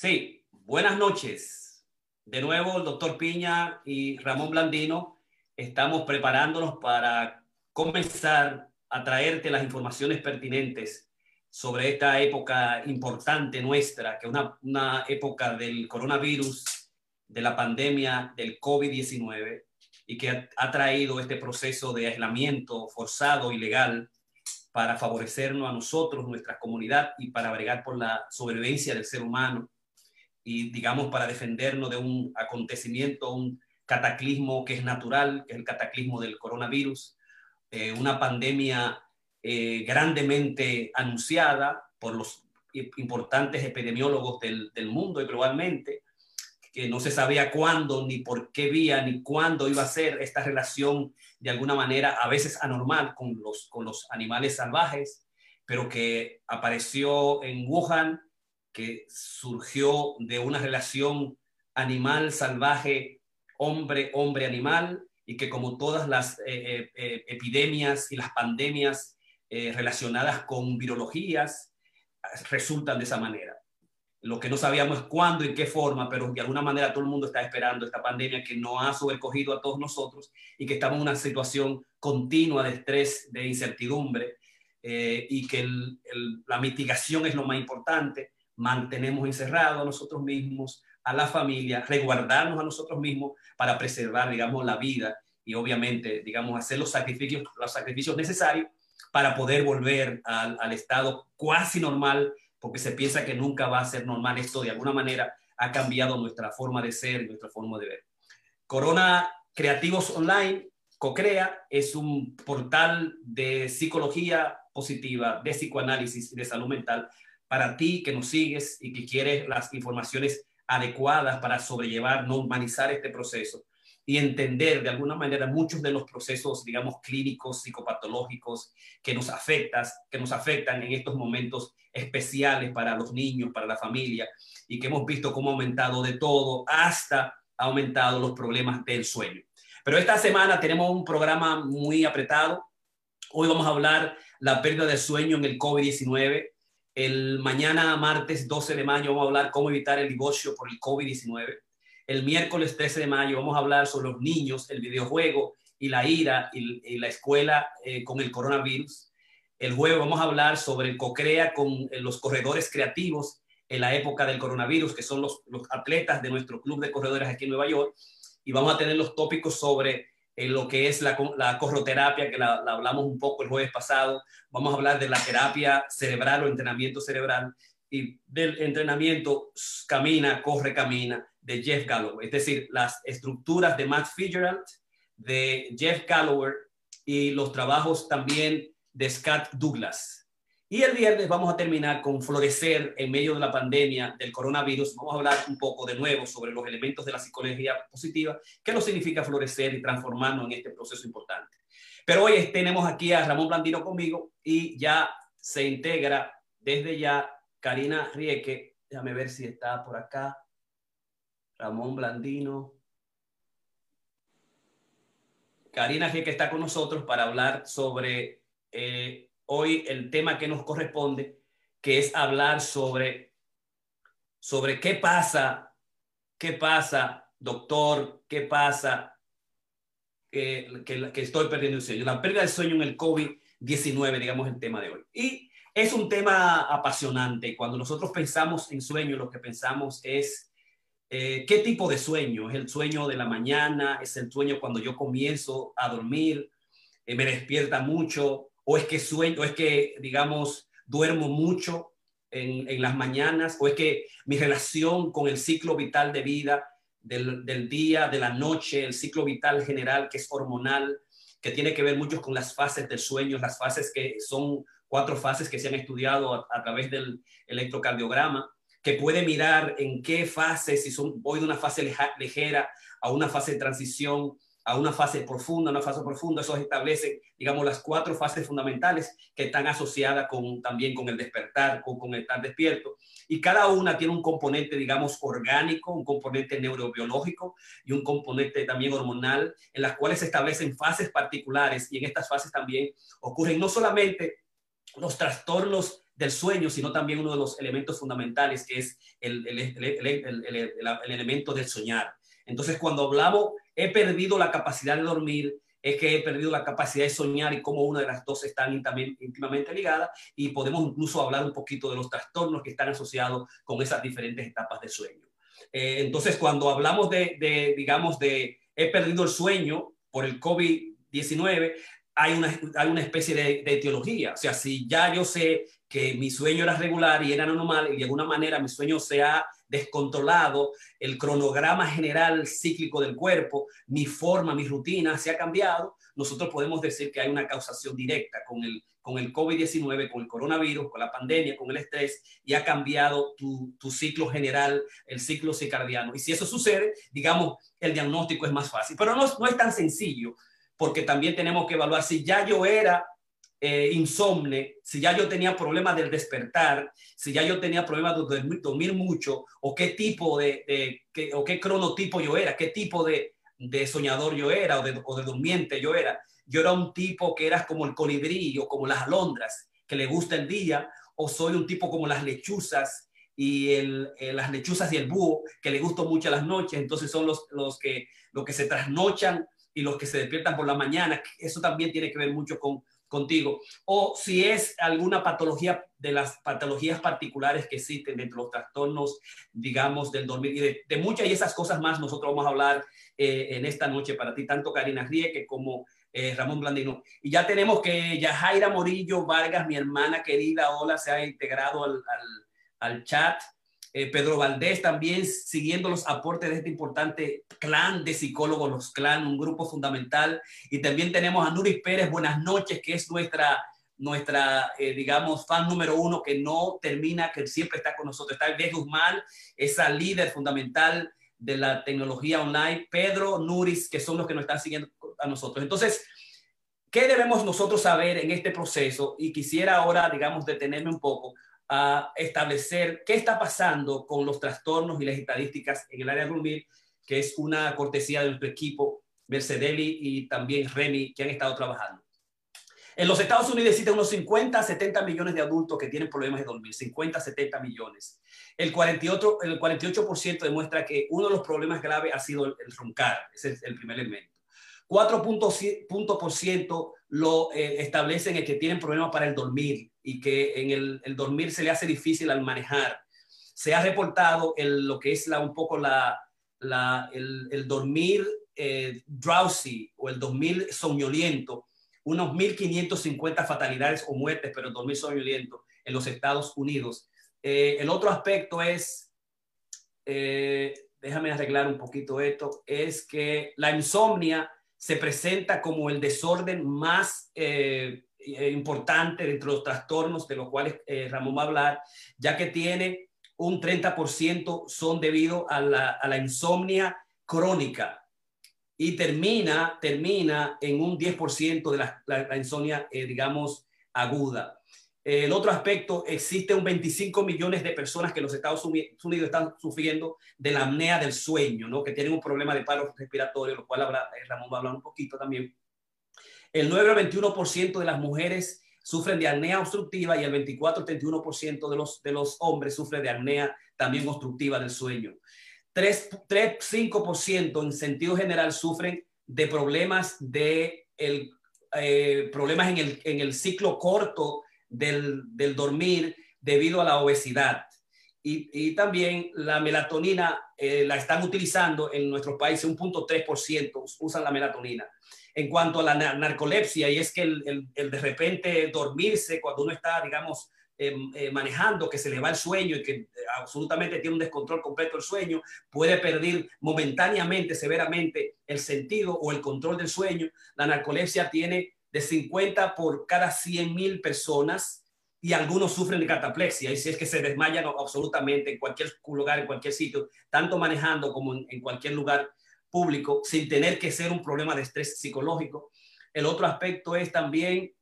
Sí, buenas noches. De nuevo, el doctor Piña y Ramón Blandino estamos preparándonos para comenzar a traerte las informaciones pertinentes sobre esta época importante nuestra, que es una, una época del coronavirus, de la pandemia del COVID-19 y que ha, traído este proceso de aislamiento forzado y legal para favorecernos a nosotros, nuestra comunidad y para bregar por la sobrevivencia del ser humano y, digamos, para defendernos de un acontecimiento, un cataclismo que es natural, que es el cataclismo del coronavirus, eh, una pandemia eh, grandemente anunciada por los importantes epidemiólogos del, del, mundo y globalmente, que no se sabía cuándo, ni por qué vía, ni cuándo iba a ser esta relación de alguna manera a veces anormal con los, con los animales salvajes, pero que apareció en Wuhan que surgió de una relación animal salvaje, hombre, hombre, animal, y que como todas las eh, eh, eh, epidemias y las pandemias relacionadas con virologías, resultan de esa manera. Lo que no sabíamos es cuándo y qué forma, pero de alguna manera todo el mundo está esperando esta pandemia que no ha sobrecogido a todos nosotros y que estamos en una situación continua de estrés, de incertidumbre, y que la mitigación es lo más importante mantenemos encerrados a nosotros mismos, a la familia, resguardarnos a nosotros mismos para preservar, digamos, la vida y obviamente, digamos, hacer los sacrificios, los sacrificios necesarios para poder volver al, al estado cuasi normal, porque se piensa que nunca va a ser normal. Esto de alguna manera ha cambiado nuestra forma de ser, nuestra forma de ver. Corona Creativos Online, CoCrea, es un portal de psicología positiva, de psicoanálisis y de salud mental para ti que nos sigues y que quieres las informaciones adecuadas para sobrellevar, normalizar este proceso y entender de alguna manera muchos de los procesos, digamos, clínicos, psicopatológicos que nos, afectas, que nos afectan en estos momentos especiales para los niños, para la familia, y que hemos visto cómo ha aumentado de todo hasta ha aumentado los problemas del sueño. Pero esta semana tenemos un programa muy apretado. Hoy vamos a hablar la pérdida de sueño en el COVID-19 el mañana, martes 12 de mayo, vamos a hablar cómo evitar el divorcio por el COVID-19. El miércoles 13 de mayo vamos a hablar sobre los niños, el videojuego y la ira y, la escuela eh, con el coronavirus. El jueves vamos a hablar sobre el COCREA con eh, los corredores creativos en la época del coronavirus, que son los, los atletas de nuestro club de corredores aquí en Nueva York. Y vamos a tener los tópicos sobre en lo que es la, la corroterapia, que la, hablamos un poco el jueves pasado. Vamos a hablar de la terapia cerebral o entrenamiento cerebral y del entrenamiento camina, corre, camina de Jeff Galloway. Es decir, las estructuras de Matt Fitzgerald, de Jeff Galloway y los trabajos también de Scott Douglas. Y el viernes vamos a terminar con florecer en medio de la pandemia del coronavirus. Vamos a hablar un poco de nuevo sobre los elementos de la psicología positiva, qué nos significa florecer y transformarnos en este proceso importante. Pero hoy tenemos aquí a Ramón Blandino conmigo y ya se integra desde ya Karina Rieke. Déjame ver si está por acá. Ramón Blandino. Karina Rieke está con nosotros para hablar sobre eh, hoy el tema que nos corresponde, que es hablar sobre, sobre qué pasa, qué pasa, doctor, qué pasa, que, estoy perdiendo el sueño. La pérdida del sueño en el COVID-19, digamos, el tema de hoy. Y es un tema apasionante. Cuando nosotros pensamos en sueño, lo que pensamos es eh, qué tipo de sueño. ¿Es el sueño de la mañana? ¿Es el sueño cuando yo comienzo a dormir? Eh, ¿Me despierta mucho? O es que sueño, o es que, digamos, duermo mucho en, las mañanas, o es que mi relación con el ciclo vital de vida, del, día, de la noche, el ciclo vital general que es hormonal, que tiene que ver mucho con las fases del sueño, las fases que son cuatro fases que se han estudiado a, a través del electrocardiograma, que puede mirar en qué fase, si son, voy de una fase ligera a una fase de transición, a una fase profunda, una fase profunda, eso establece, digamos, las cuatro fases fundamentales que están asociadas con, también con el despertar, con, con estar despierto. Y cada una tiene un componente, digamos, orgánico, un componente neurobiológico y un componente también hormonal, en las cuales se establecen fases particulares y en estas fases también ocurren no solamente los trastornos del sueño, sino también uno de los elementos fundamentales, que es el, elemento del soñar. Entonces, cuando hablamos, he perdido la capacidad de dormir, es que he perdido la capacidad de soñar y cómo una de las dos están íntimamente, ligadas y podemos incluso hablar un poquito de los trastornos que están asociados con esas diferentes etapas de sueño. Eh, entonces, cuando hablamos de, digamos, de he perdido el sueño por el COVID-19, hay una, hay una especie de, de, etiología. O sea, si ya yo sé que mi sueño era regular y era normal y de alguna manera mi sueño se ha descontrolado, el cronograma general cíclico del cuerpo, mi forma, mi rutina se ha cambiado, nosotros podemos decir que hay una causación directa con el, con el COVID-19, con el coronavirus, con la pandemia, con el estrés, y ha cambiado tu, tu ciclo general, el ciclo circadiano. Y si eso sucede, digamos, el diagnóstico es más fácil. Pero no, no es tan sencillo porque también tenemos que evaluar si ya yo era eh, insomne, si ya yo tenía problemas del despertar, si ya yo tenía problemas de dormir, mucho, o qué tipo de, o qué cronotipo yo era, qué tipo de, soñador yo era, o de, o de durmiente yo era. Yo era un tipo que era como el colibrí o como las alondras, que le gusta el día, o soy un tipo como las lechuzas y el, eh, las lechuzas y el búho, que le gustan mucho las noches, entonces son los, que, los que se trasnochan y los que se despiertan por la mañana, eso también tiene que ver mucho con contigo. O si es alguna patología de las patologías particulares que existen dentro de los trastornos, digamos, del dormir de, muchas y esas cosas más, nosotros vamos a hablar eh, en esta noche para ti, tanto Karina Rieke como eh, Ramón Blandino. Y ya tenemos que Yajaira Morillo Vargas, mi hermana querida, hola, se ha integrado al, al chat. Eh, Pedro Valdés también siguiendo los aportes de este importante clan de psicólogos, los clan, un grupo fundamental. Y también tenemos a Nuris Pérez, buenas noches, que es nuestra, nuestra eh, digamos, fan número uno que no termina, que siempre está con nosotros. Está el Guzmán, esa líder fundamental de la tecnología online. Pedro, Nuris, que son los que nos están siguiendo a nosotros. Entonces, ¿qué debemos nosotros saber en este proceso? Y quisiera ahora, digamos, detenerme un poco a establecer qué está pasando con los trastornos y las estadísticas en el área dormir, que es una cortesía de nuestro equipo, Mercedeli y también Remy, que han estado trabajando. En los Estados Unidos existen unos 50, 70 millones de adultos que tienen problemas de dormir, 50, 70 millones. El 48%, el 48 demuestra que uno de los problemas graves ha sido el, roncar, ese es el primer elemento. 4% lo eh, establecen el que tienen problemas para el dormir y que en el, dormir se le hace difícil al manejar. Se ha reportado el, lo que es la, un poco la, la el, dormir eh, drowsy o el dormir soñoliento, unos 1.550 fatalidades o muertes, pero dormir soñoliento en los Estados Unidos. Eh, el otro aspecto es, déjame arreglar un poquito esto, es que la insomnia se presenta como el desorden más eh, eh, importante dentro de los trastornos de los cuales eh, Ramón va a hablar, ya que tiene un 30% son debido a la, insomnia crónica y termina, termina en un 10% de la, insomnia, digamos, aguda. El otro aspecto, existe un 25 millones de personas que en los Estados Unidos están sufriendo de la apnea del sueño, ¿no? que tienen un problema de paro respiratorio, lo cual eh, Ramón va a hablar un poquito también. El 9 al 21% de las mujeres sufren de apnea obstructiva y el 24 31% de los, de los hombres sufren de apnea también obstructiva del sueño. 3, 3 5% en sentido general sufren de problemas de el, eh, problemas en el, en el ciclo corto del, dormir debido a la obesidad. Y, también la melatonina eh, la están utilizando en nuestro país, un punto 3% usan la melatonina. En cuanto a la narcolepsia, y es que el, de repente dormirse cuando uno está, digamos, em, eh, manejando, que se le va el sueño y que eh, absolutamente tiene un descontrol completo del sueño, puede perder momentáneamente, severamente el sentido o el control del sueño. La narcolepsia tiene de 50 por cada 100 mil personas y algunos sufren de cataplexia y si es que se desmayan absolutamente en cualquier lugar, en cualquier sitio, tanto manejando como en, cualquier lugar público, sin tener que ser un problema de estrés psicológico. El otro aspecto es también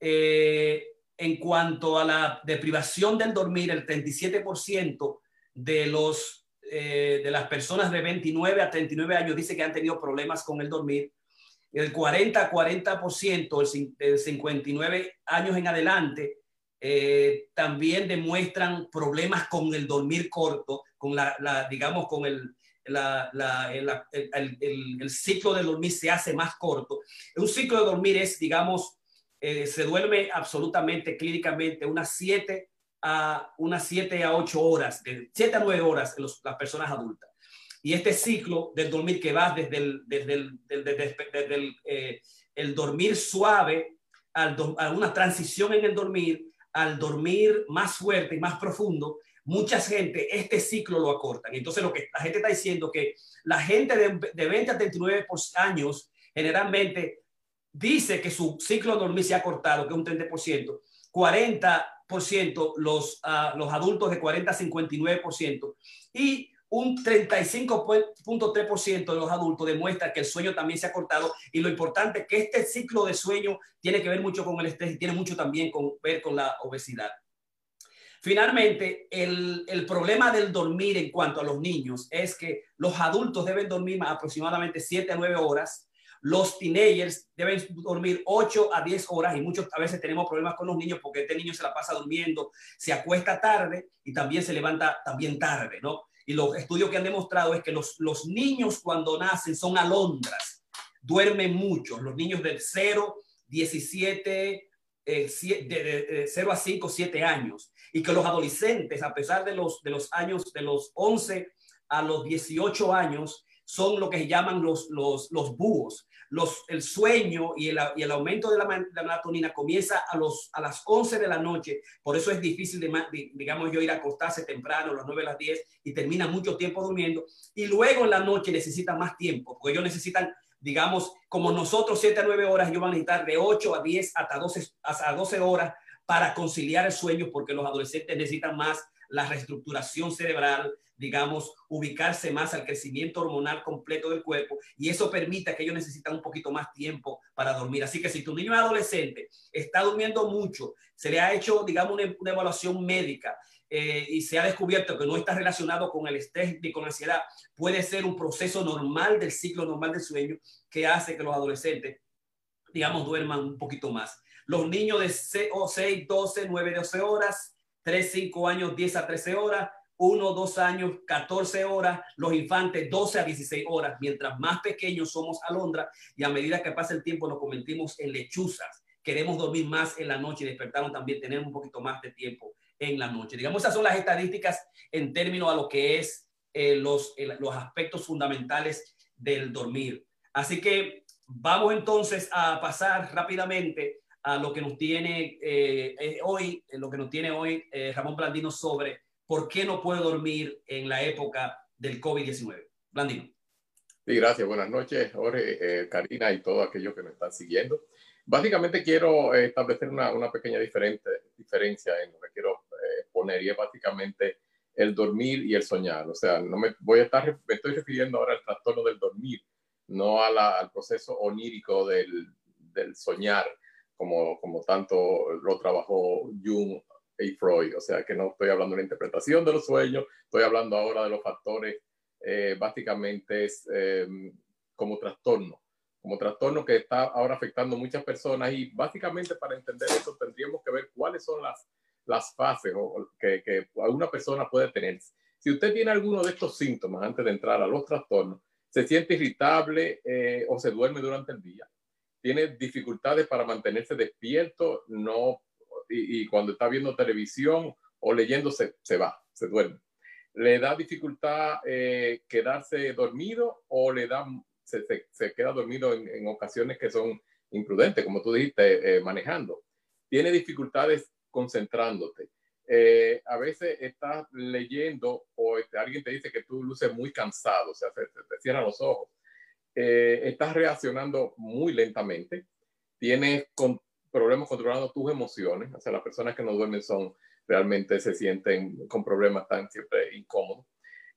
eh, en cuanto a la deprivación del dormir, el 37% de, los, eh, de las personas de 29 a 39 años dice que han tenido problemas con el dormir el 40 40%, el, 59 años en adelante, eh, también demuestran problemas con el dormir corto, con la, digamos, con el, el, ciclo de dormir se hace más corto. Un ciclo de dormir es, digamos, eh, se duerme absolutamente clínicamente unas 7 a unas 7 a 8 horas, de 7 a 9 horas en las personas adultas. Y este ciclo del dormir que va desde el, desde desde el, eh, el dormir suave a una transición en el dormir al dormir más fuerte y más profundo, mucha gente este ciclo lo acortan. Entonces lo que la gente está diciendo que la gente de, de 20 a 39 años generalmente dice que su ciclo dormir se ha cortado, que es un 30%, 40% los, uh, los adultos de 40 a 59% y un 35.3% de los adultos demuestra que el sueño también se ha cortado y lo importante es que este ciclo de sueño tiene que ver mucho con el estrés y tiene mucho también con ver con la obesidad. Finalmente, el, problema del dormir en cuanto a los niños es que los adultos deben dormir aproximadamente 7 a 9 horas, los teenagers deben dormir 8 a 10 horas y muchos a veces tenemos problemas con los niños porque este niño se la pasa durmiendo, se acuesta tarde y también se levanta también tarde, ¿no? Y los estudios que han demostrado es que los, niños cuando nacen son alondras, duermen mucho. Los niños de 0, 17, eh, de, 0 a 5, 7 años. Y que los adolescentes, a pesar de los, de los años, de los 11 a los 18 años, son lo que se llaman los, los, los búhos los, el sueño y el, y el aumento de la, melatonina comienza a, los, a las 11 de la noche. Por eso es difícil, de, digamos, yo ir a acostarse temprano, a las 9 a las 10, y termina mucho tiempo durmiendo. Y luego en la noche necesitan más tiempo, porque ellos necesitan, digamos, como nosotros 7 a 9 horas, ellos van a necesitar de 8 a 10 hasta 12, hasta 12 horas para conciliar el sueño, porque los adolescentes necesitan más la reestructuración cerebral, digamos, ubicarse más al crecimiento hormonal completo del cuerpo y eso permite que ellos necesitan un poquito más tiempo para dormir. Así que si tu niño es adolescente está durmiendo mucho, se le ha hecho, digamos, una, evaluación médica eh, y se ha descubierto que no está relacionado con el estrés ni con la ansiedad, puede ser un proceso normal del ciclo normal del sueño que hace que los adolescentes, digamos, duerman un poquito más. Los niños de 6, 12, 9, 12 horas, 3, 5 años, 10 a 13 horas, uno, dos años, 14 horas, los infantes 12 a 16 horas. Mientras más pequeños somos alondra y a medida que pasa el tiempo nos convertimos en lechuzas. Queremos dormir más en la noche y despertarnos también, tener un poquito más de tiempo en la noche. Digamos, esas son las estadísticas en términos a lo que es eh, los, los aspectos fundamentales del dormir. Así que vamos entonces a pasar rápidamente a lo que nos tiene eh, eh, hoy, lo que nos tiene hoy Ramón Blandino sobre ¿por qué no puedo dormir en la época del COVID-19? Blandino. Sí, gracias. Buenas noches, Jorge, eh, Karina y todos aquellos que me están siguiendo. Básicamente quiero eh, establecer una, una, pequeña diferente, diferencia en lo que quiero eh, poner y es básicamente el dormir y el soñar. O sea, no me voy a estar, me estoy refiriendo ahora al trastorno del dormir, no a la, al proceso onírico del, del soñar, como, como tanto lo trabajó Jung y Freud. O sea que no estoy hablando de la interpretación de los sueños, estoy hablando ahora de los factores eh, básicamente es, eh, como trastorno, como trastorno que está ahora afectando a muchas personas y básicamente para entender eso tendríamos que ver cuáles son las, las fases que, que una persona puede tener. Si usted tiene alguno de estos síntomas antes de entrar a los trastornos, se siente irritable eh, o se duerme durante el día, tiene dificultades para mantenerse despierto, no y, cuando está viendo televisión o leyendo se, se va, se duerme. ¿Le da dificultad eh, quedarse dormido o le da, se, se, queda dormido en, en, ocasiones que son imprudentes, como tú dijiste, eh, manejando? ¿Tiene dificultades concentrándote? Eh, a veces estás leyendo o este, alguien te dice que tú luces muy cansado, o sea, te, te cierran los ojos. Estás reaccionando muy lentamente, tienes con, problemas controlando tus emociones. O sea, las personas que no duermen son realmente se sienten con problemas, están siempre incómodos.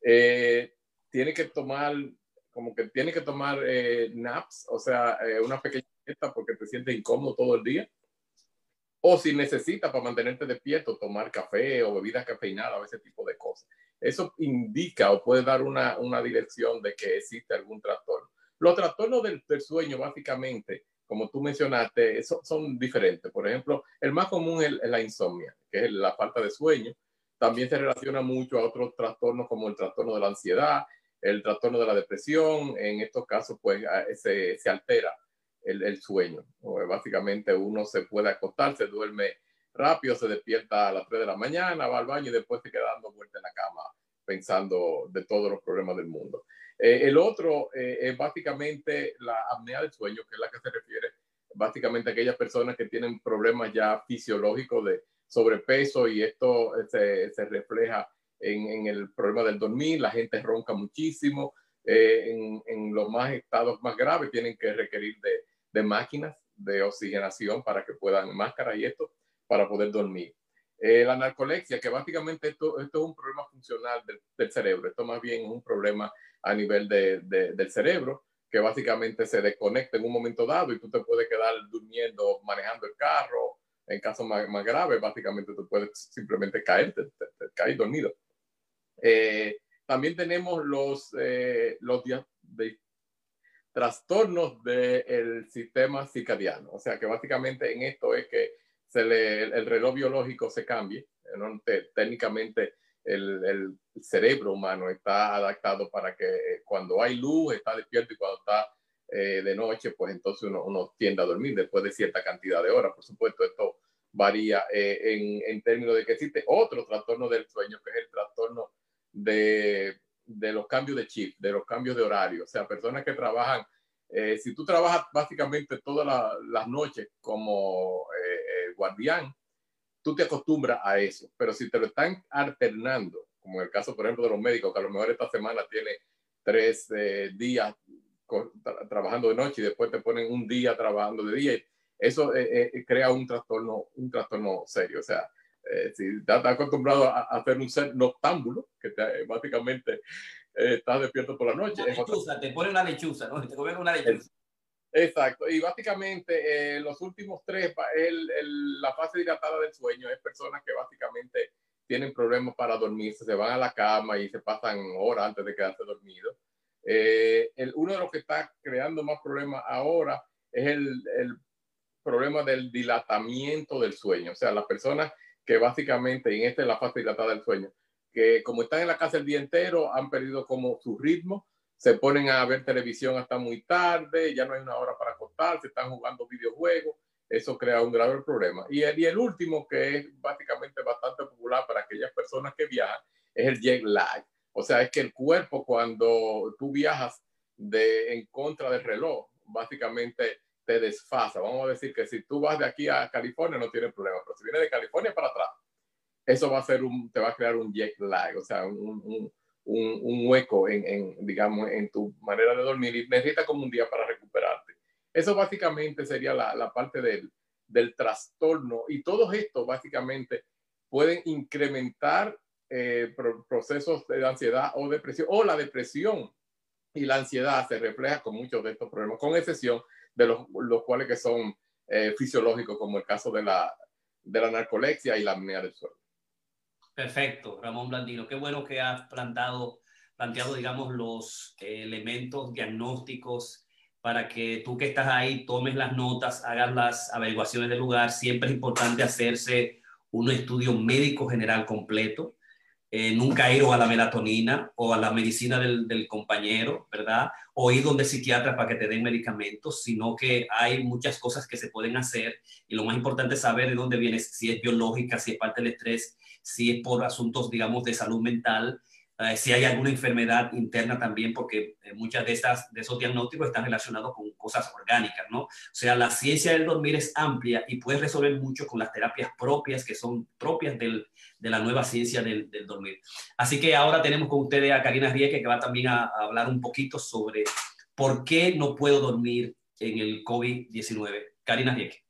Eh, tiene que tomar, como que tiene que tomar eh, naps, o sea, eh, una pequeña siesta porque te sientes incómodo todo el día. O si necesitas para mantenerte despierto, tomar café o bebidas cafeinadas o ese tipo de cosas. Eso indica o puede dar una, una dirección de que existe algún trastorno. Los trastornos del, del sueño básicamente como tú mencionaste, son, son diferentes. Por ejemplo, el más común es, la insomnia, que es la falta de sueño. También se relaciona mucho a otros trastornos como el trastorno de la ansiedad, el trastorno de la depresión. En estos casos, pues se, se altera el, el sueño. Básicamente uno se puede acostar, se duerme rápido, se despierta a las 3 de la mañana, va al baño y después se queda dando vuelta en la cama pensando de todos los problemas del mundo. Eh, el otro eh, es básicamente la apnea del sueño, que es la que se refiere básicamente a aquellas personas que tienen problemas ya fisiológicos de sobrepeso y esto se, se refleja en, el problema del dormir, la gente ronca muchísimo, eh, en, los más estados más graves tienen que requerir de, máquinas de oxigenación para que puedan, máscara y esto, para poder dormir. Eh, la narcolexia, que básicamente esto, esto es un problema funcional del, cerebro, esto más bien es un problema a nivel de, de, del cerebro, que básicamente se desconecta en un momento dado y tú te puedes quedar durmiendo, manejando el carro. En casos más, más graves, básicamente tú puedes simplemente caer, te, te, te caer dormido. Eh, también tenemos los, eh, los trastornos del sistema circadiano. O sea que básicamente en esto es que se le, el reloj biológico se cambie. ¿no? técnicamente el, el, cerebro humano está adaptado para que cuando hay luz está despierto y cuando está eh, de noche, pues entonces uno, uno, tiende a dormir después de cierta cantidad de horas. Por supuesto, esto varía eh, en, en, términos de que existe otro trastorno del sueño, que es el trastorno de, de los cambios de chip, de los cambios de horario. O sea, personas que trabajan, eh, si tú trabajas básicamente todas la, las noches como eh, guardián, tú te acostumbras a eso. Pero si te lo están alternando, como en el caso, por ejemplo, de los médicos, que a lo mejor esta semana tiene tres eh, días tra trabajando de noche y después te ponen un día trabajando de día, eso eh, eh, crea un trastorno, un trastorno serio. O sea, eh, si estás acostumbrado a, a, hacer un ser noctámbulo, que te, básicamente eh, estás despierto por la noche. Una lechuza, te pone una lechuza, ¿no? Te comen una lechuza. Exacto, y básicamente eh, los últimos tres, la fase dilatada del sueño es personas que básicamente tienen problemas para dormirse, se van a la cama y se pasan horas antes de quedarse dormidos. Eh, el, uno de los que está creando más problemas ahora es el, el problema del dilatamiento del sueño, o sea, las personas que básicamente, y en esta es la fase dilatada del sueño, que como están en la casa el día entero, han perdido como su ritmo, se ponen a ver televisión hasta muy tarde, ya no hay una hora para acostarse, están jugando videojuegos, eso crea un grave problema. Y el, y el último, que es básicamente bastante popular para aquellas personas que viajan, es el jet lag. O sea, es que el cuerpo cuando tú viajas de, en contra del reloj, básicamente te desfasa. Vamos a decir que si tú vas de aquí a California no tiene problema, pero si vienes de California para atrás, eso va a ser un, te va a crear un jet lag, o sea, un, un, un hueco en, en, digamos, en tu manera de dormir y necesitas como un día para recuperarte. Eso básicamente sería la, la parte del, del trastorno y todos estos básicamente pueden incrementar eh, procesos de ansiedad o depresión o la depresión y la ansiedad se refleja con muchos de estos problemas, con excepción de los, los cuales que son eh, fisiológicos, como el caso de la, de la narcolexia y la apnea del sueño. Perfecto, Ramón Blandino. Qué bueno que has plantado, planteado, digamos, los eh, elementos diagnósticos para que tú que estás ahí tomes las notas, hagas las averiguaciones del lugar. Siempre es importante hacerse un estudio médico general completo eh, nunca ir a la melatonina o a la medicina del, compañero, ¿verdad? O ir donde psiquiatra para que te den medicamentos, sino que hay muchas cosas que se pueden hacer y lo más importante es saber de dónde vienes, si es biológica, si es parte del estrés, si es por asuntos, digamos, de salud mental eh, si hay alguna enfermedad interna también, porque eh, muchas de, estas, de esos diagnósticos están relacionados con cosas orgánicas, ¿no? O sea, la ciencia del dormir es amplia y puede resolver mucho con las terapias propias que son propias del, de la nueva ciencia del, del, dormir. Así que ahora tenemos con ustedes a Karina Rieke, que va también a, a hablar un poquito sobre por qué no puedo dormir en el COVID-19. Karina Rieke.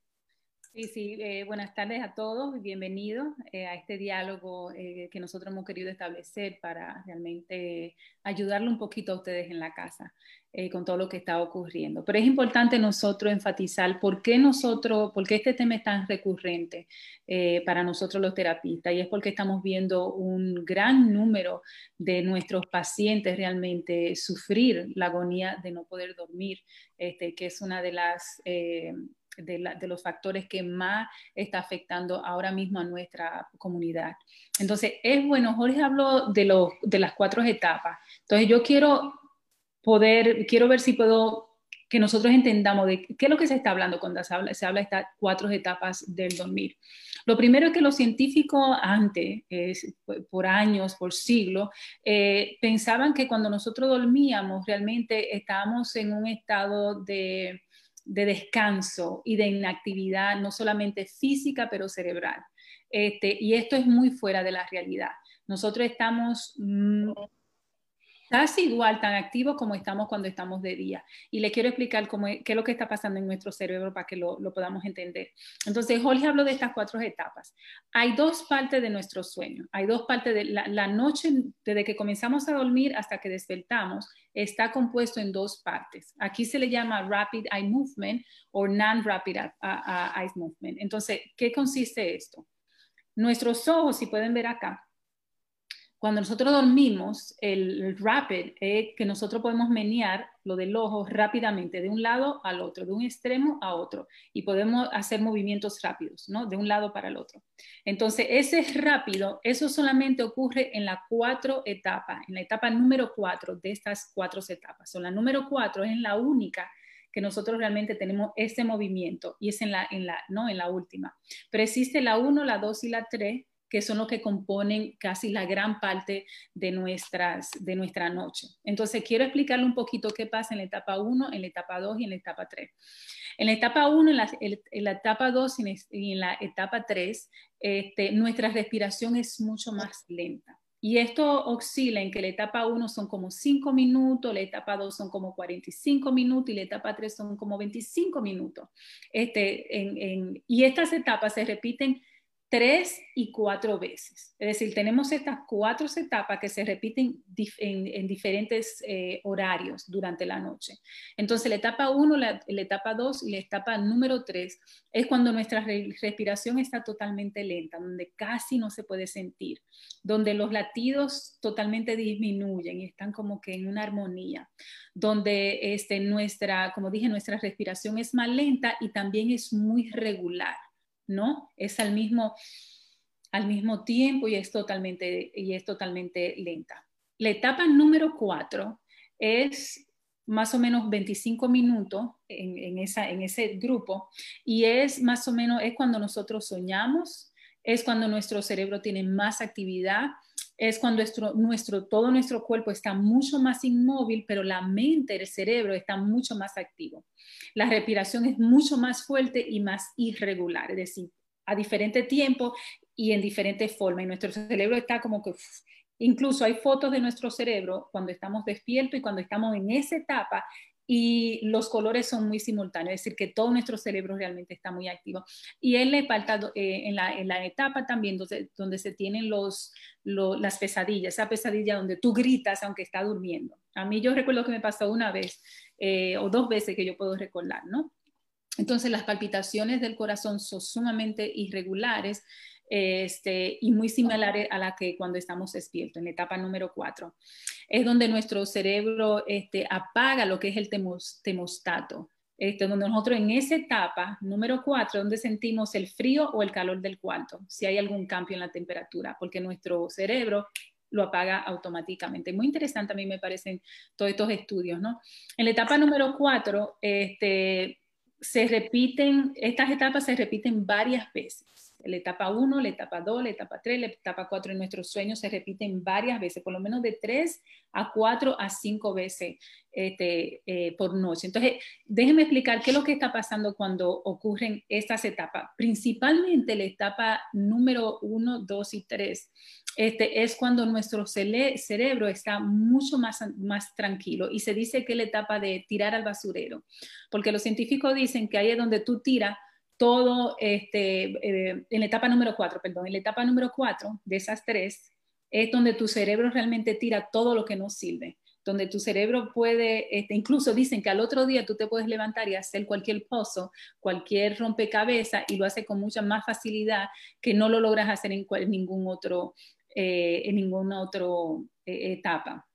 Sí, sí, eh, buenas tardes a todos y bienvenidos eh, a este diálogo eh, que nosotros hemos querido establecer para realmente ayudarle un poquito a ustedes en la casa con todo lo que está ocurriendo. Pero es importante nosotros enfatizar por qué nosotros, por qué este tema es tan recurrente para nosotros los terapistas y es porque estamos viendo un gran número de nuestros pacientes realmente sufrir la agonía de no poder dormir, este, que es una de las de, los factores que más está afectando ahora mismo a nuestra comunidad. Entonces, es bueno, Jorge habló de, los, de las cuatro etapas. Entonces, yo quiero poder, quiero ver si puedo que nosotros entendamos de qué es lo que se está hablando cuando se habla, habla de estas cuatro etapas del dormir. Lo primero es que los científicos antes, por años, por siglos, eh, pensaban que cuando nosotros dormíamos realmente estábamos en un estado de, de descanso y de inactividad, no solamente física, pero cerebral. Este, y esto es muy fuera de la realidad. Nosotros estamos mm, casi igual tan activos como estamos cuando estamos de día. Y le quiero explicar qué es lo que está pasando en nuestro cerebro para que lo, podamos entender. Entonces, Jorge habló de estas cuatro etapas. Hay dos partes de nuestro sueño. Hay dos partes de la, noche, desde que comenzamos a dormir hasta que despertamos, está compuesto en dos partes. Aquí se le llama rapid eye movement o non-rapid eye movement. Entonces, ¿qué consiste esto? Nuestros ojos, si pueden ver acá, cuando nosotros dormimos, el, rapid es que nosotros podemos menear lo del ojo rápidamente de un lado al otro, de un extremo a otro, y podemos hacer movimientos rápidos, ¿no? De un lado para el otro. Entonces, ese rápido, eso solamente ocurre en la cuatro etapas, en la etapa número cuatro de estas cuatro etapas. O la número cuatro es la única que nosotros realmente tenemos ese movimiento y es en la, en la, no en la última. Pero existe la uno, la dos y la tres que son los que componen casi la gran parte de, nuestras, de nuestra noche. Entonces, quiero explicarle un poquito qué pasa en la etapa 1, en la etapa 2 y en la etapa 3. En la etapa 1, en la, etapa 2 y en la etapa 3, este, nuestra respiración es mucho más lenta. Y esto oscila en que la etapa 1 son como 5 minutos, la etapa 2 son como 45 minutos y la etapa 3 son como 25 minutos. Este, y estas etapas se repiten tres y cuatro veces. Es decir, tenemos estas cuatro etapas que se repiten en, diferentes eh, horarios durante la noche. Entonces, la etapa 1, la, etapa 2 y la etapa número 3 es cuando nuestra respiración está totalmente lenta, donde casi no se puede sentir, donde los latidos totalmente disminuyen y están como que en una armonía, donde este, nuestra, como dije, nuestra respiración es más lenta y también es muy regular. ¿No? Es al mismo, al mismo tiempo y es, totalmente, y es totalmente lenta. La etapa número cuatro es más o menos 25 minutos en, esa, en ese grupo y es más o menos, es cuando nosotros soñamos, es cuando nuestro cerebro tiene más actividad, es cuando nuestro, todo nuestro cuerpo está mucho más inmóvil, pero la mente, el cerebro está mucho más activo. La respiración es mucho más fuerte y más irregular, es decir, a diferente tiempo y en diferentes formas. Y nuestro cerebro está como que, incluso hay fotos de nuestro cerebro cuando estamos despiertos y cuando estamos en esa etapa y los colores son muy simultáneos, es decir, que todo nuestro cerebro realmente está muy activo. Y él le falta eh, en, la, etapa también donde, donde se tienen los, las pesadillas, esa pesadilla donde tú gritas aunque está durmiendo. A mí yo recuerdo que me pasó una vez eh, o dos veces que yo puedo recordar, ¿no? Entonces las palpitaciones del corazón son sumamente irregulares este, y muy similares a la que cuando estamos despiertos, en la etapa número cuatro. Es donde nuestro cerebro este, apaga lo que es el temostato. Este, donde nosotros en esa etapa, número cuatro, donde sentimos el frío o el calor del cuarto, si hay algún cambio en la temperatura, porque nuestro cerebro lo apaga automáticamente. Muy interesante a mí me parecen todos estos estudios, ¿no? En la etapa número cuatro, este, se repiten, estas etapas se repiten varias veces la etapa 1, la etapa 2, la etapa 3, la etapa 4 en nuestros sueños se repiten varias veces, por lo menos de 3 a 4 a 5 veces este, eh, por noche. Entonces, déjenme explicar qué es lo que está pasando cuando ocurren estas etapas. Principalmente la etapa número 1, 2 y 3 este, es cuando nuestro cerebro está mucho más, más tranquilo y se dice que es la etapa de tirar al basurero, porque los científicos dicen que ahí es donde tú tiras todo, este, eh, en la etapa número cuatro, perdón, en la etapa número cuatro de esas tres, es donde tu cerebro realmente tira todo lo que no sirve donde tu cerebro puede, este, incluso dicen que al otro día tú te puedes levantar y hacer cualquier pozo, cualquier rompecabezas y lo hace con mucha más facilidad que no lo logras hacer en, ningún otro, eh, en ninguna otra eh, etapa.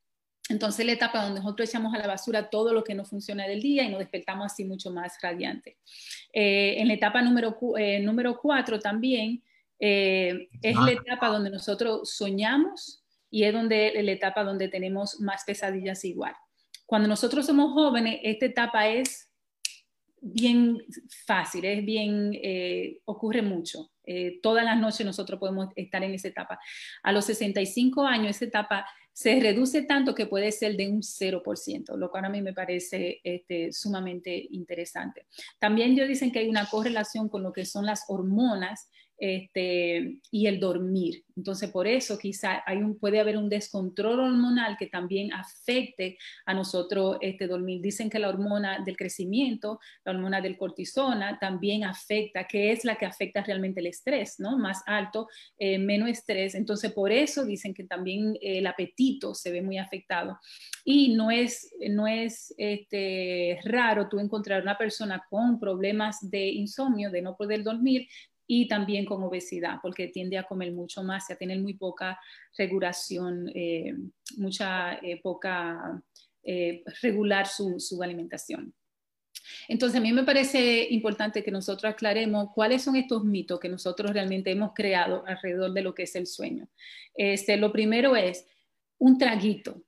Entonces la etapa donde nosotros echamos a la basura todo lo que no funciona del día y nos despertamos así mucho más radiante. Eh, en la etapa número, número cuatro también es la etapa donde nosotros soñamos y es donde la etapa donde tenemos más pesadillas igual. Cuando nosotros somos jóvenes, esta etapa es bien fácil, es bien, eh, ocurre mucho. Eh, todas las noches nosotros podemos estar en esa etapa. A los 65 años, esa etapa se reduce tanto que puede ser de un 0%, lo cual a mí me parece este, sumamente interesante. También ellos dicen que hay una correlación con lo que son las hormonas este, y el dormir. Entonces, por eso quizá hay puede haber un descontrol hormonal que también afecte a nosotros este, dormir. Dicen que la hormona del crecimiento, la hormona del cortisona, también afecta, que es la que afecta realmente el estrés, ¿no? Más alto, eh, menos estrés. Entonces, por eso dicen que también el apetito se ve muy afectado. Y no es, no es este, raro tú encontrar una persona con problemas de insomnio, de no poder dormir, y también con obesidad, porque tiende a comer mucho más y a tener muy poca regulación, eh, mucha eh, poca eh, regular su, su, alimentación. Entonces, a mí me parece importante que nosotros aclaremos cuáles son estos mitos que nosotros realmente hemos creado alrededor de lo que es el sueño. Este, lo primero es un traguito,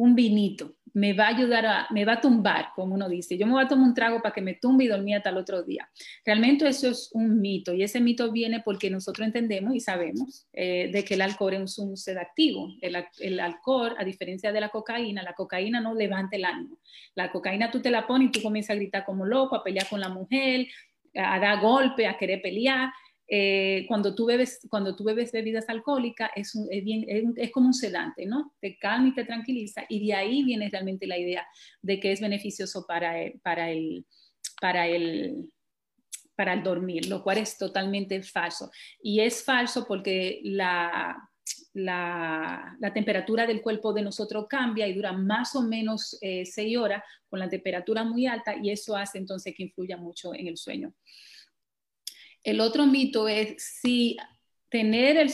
un vinito, me va a ayudar a, me va a tumbar, como uno dice. Yo me voy a tomar un trago para que me tumbe y dormir hasta el otro día. Realmente eso es un mito y ese mito viene porque nosotros entendemos y sabemos eh, de que el alcohol es un sedativo. El, alcohol, a diferencia de la cocaína, la cocaína no levanta el ánimo. La cocaína tú te la pones y tú comienzas a gritar como loco, a pelear con la mujer, a dar golpe, a querer pelear. Eh, cuando, tú bebes, cuando tú bebes bebidas alcohólicas es, bien, es, como un sedante, ¿no? Te calma y te tranquiliza y de ahí viene realmente la idea de que es beneficioso para el, para el, para el, para el dormir, lo cual es totalmente falso. Y es falso porque la, la, la, temperatura del cuerpo de nosotros cambia y dura más o menos eh, seis horas con la temperatura muy alta y eso hace entonces que influya mucho en el sueño. El otro mito es si tener el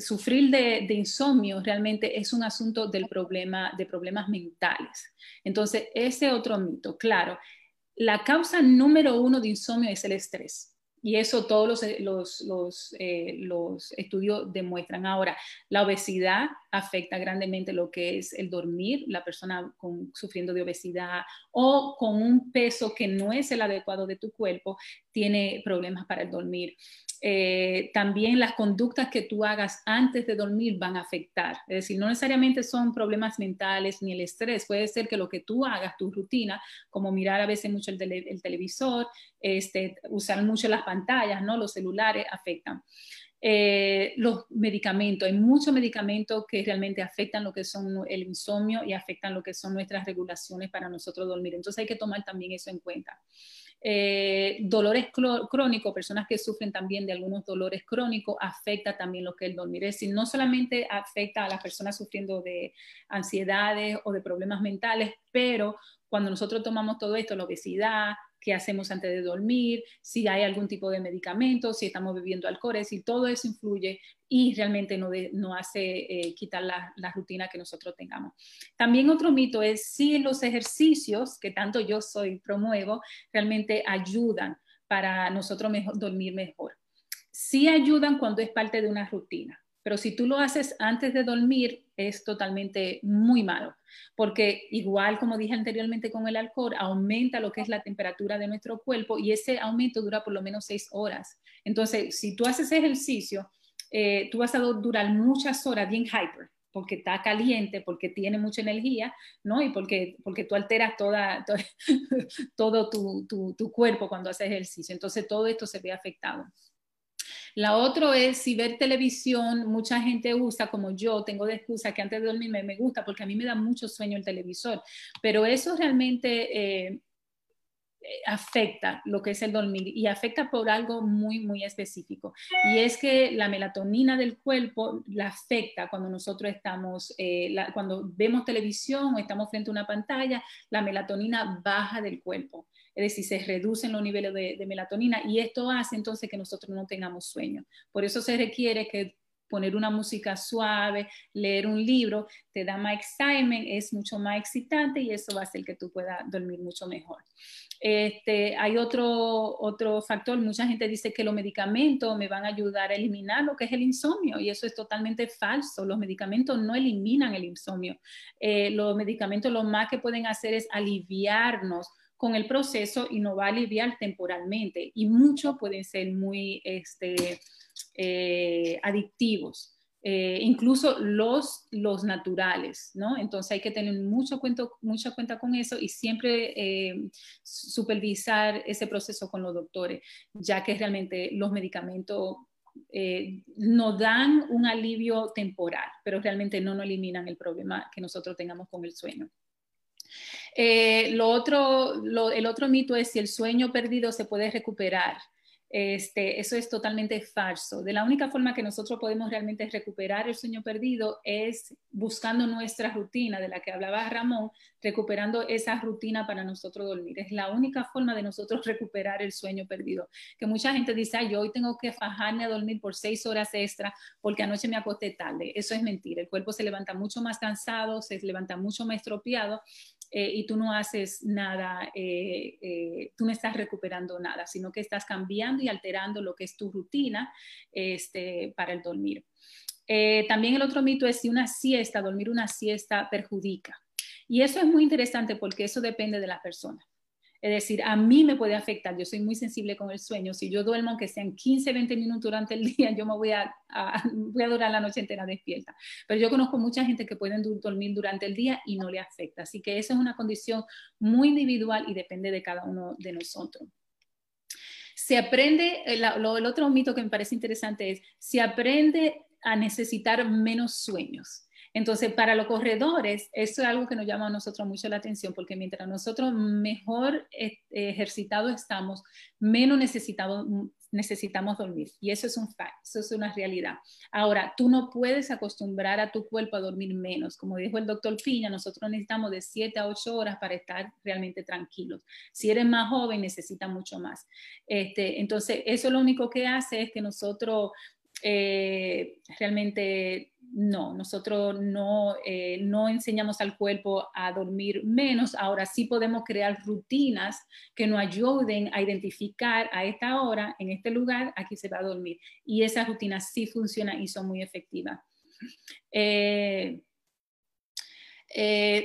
sufrir de, insomnio realmente es un asunto del problema, de problemas mentales. Entonces, ese otro mito, claro, la causa número uno de insomnio es el estrés. Y eso todos los, los, los, eh, los, estudios demuestran. Ahora, la obesidad afecta grandemente lo que es el dormir, la persona con, sufriendo de obesidad o con un peso que no es el adecuado de tu cuerpo, tiene problemas para el dormir. Eh, también las conductas que tú hagas antes de dormir van a afectar. Es decir, no necesariamente son problemas mentales ni el estrés. Puede ser que lo que tú hagas, tu rutina, como mirar a veces mucho el, televisor, este, usar mucho las pantallas, ¿no? los celulares, afectan. Eh, los medicamentos, hay muchos medicamentos que realmente afectan lo que son el insomnio y afectan lo que son nuestras regulaciones para nosotros dormir. Entonces hay que tomar también eso en cuenta. Eh, dolores crónicos, personas que sufren también de algunos dolores crónicos, afecta también lo que es el dormir. Es decir, no solamente afecta a las personas sufriendo de ansiedades o de problemas mentales, pero cuando nosotros tomamos todo esto, la obesidad, qué hacemos antes de dormir, si hay algún tipo de medicamento, si estamos bebiendo alcohol, y todo eso influye y realmente no, no hace eh, quitar la, la, rutina que nosotros tengamos. También otro mito es si los ejercicios, que tanto yo soy, promuevo, realmente ayudan para nosotros dormir mejor. Sí ayudan cuando es parte de una rutina, pero si tú lo haces antes de dormir, es totalmente muy malo porque igual como dije anteriormente con el alcohol, aumenta lo que es la temperatura de nuestro cuerpo y ese aumento dura por lo menos seis horas. Entonces, si tú haces ejercicio, eh, tú vas a durar muchas horas bien hyper, porque está caliente, porque tiene mucha energía, ¿no? Y porque, porque tú alteras toda, todo, tu, tu, tu cuerpo cuando haces ejercicio. Entonces, todo esto se ve afectado. La otra es si ver televisión, mucha gente usa, como yo, tengo de excusa que antes de dormir me, gusta porque a mí me da mucho sueño el televisor, pero eso realmente... Eh, afecta lo que es el dormir y afecta por algo muy, muy específico. Y es que la melatonina del cuerpo la afecta cuando nosotros estamos, eh, cuando vemos televisión o estamos frente a una pantalla, la melatonina baja del cuerpo. Es decir, se reducen los niveles de, melatonina y esto hace entonces que nosotros no tengamos sueño. Por eso se requiere que poner una música suave, leer un libro, te da más excitement, es mucho más excitante y eso va a hacer que tú puedas dormir mucho mejor. Este, hay otro, otro factor, mucha gente dice que los medicamentos me van a ayudar a eliminar lo que es el insomnio y eso es totalmente falso. Los medicamentos no eliminan el insomnio. Eh, los medicamentos lo más que pueden hacer es aliviarnos con el proceso y no va a aliviar temporalmente y muchos pueden ser muy este, eh, adictivos. Eh, incluso los, los naturales, ¿no? Entonces hay que tener mucho cuenta, mucha cuenta con eso y siempre eh, supervisar ese proceso con los doctores, ya que realmente los medicamentos eh, nos dan un alivio temporal, pero realmente no nos eliminan el problema que nosotros tengamos con el sueño. Lo otro, el otro mito es si el sueño perdido se puede recuperar. Este, eso es totalmente falso. De la única forma que nosotros podemos realmente recuperar el sueño perdido es buscando nuestra rutina de la que hablaba Ramón, recuperando esa rutina para nosotros dormir. Es la única forma de nosotros recuperar el sueño perdido. Que mucha gente dice, yo hoy tengo que fajarme a dormir por seis horas extra porque anoche me acosté tarde. Eso es mentira. El cuerpo se levanta mucho más cansado, se levanta mucho más estropeado eh, y tú no haces nada, eh, eh, tú no estás recuperando nada, sino que estás cambiando y alterando lo que es tu rutina este, para el dormir. también el otro mito es si una siesta, dormir una siesta perjudica. Y eso es muy interesante porque eso depende de la persona. Es decir, a mí me puede afectar, yo soy muy sensible con el sueño. Si yo duermo, aunque sean 15, 20 minutos durante el día, yo me voy a, voy a durar la noche entera despierta. Pero yo conozco mucha gente que pueden dormir durante el día y no le afecta. Así que esa es una condición muy individual y depende de cada uno de nosotros. Se aprende, el, el otro mito que me parece interesante es, se aprende a necesitar menos sueños. Entonces, para los corredores, eso es algo que nos llama a nosotros mucho la atención, porque mientras nosotros mejor ejercitados estamos, menos necesitamos, necesitamos dormir. Y eso es un fact, eso es una realidad. Ahora, tú no puedes acostumbrar a tu cuerpo a dormir menos. Como dijo el doctor Piña, nosotros necesitamos de 7 a 8 horas para estar realmente tranquilos. Si eres más joven, necesitas mucho más. Este, entonces, eso lo único que hace es que nosotros eh, realmente no, nosotros no, eh, no enseñamos al cuerpo a dormir menos, ahora sí podemos crear rutinas que nos ayuden a identificar a esta hora, en este lugar, aquí se va a dormir. Y esas rutinas sí funcionan y son muy efectivas. Eh,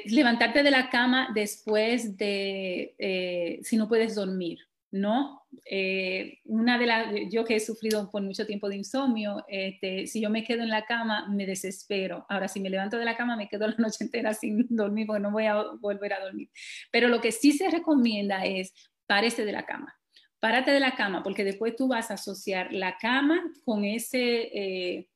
levantarte de la cama después de, si no puedes dormir. ¿no? Eh, una de las, yo que he sufrido por mucho tiempo de insomnio, este, si yo me quedo en la cama, me desespero. Ahora, si me levanto de la cama, me quedo la noche entera sin dormir porque no voy a volver a dormir. Pero lo que sí se recomienda es párese de la cama. Párate de la cama porque después tú vas a asociar la cama con ese... Eh,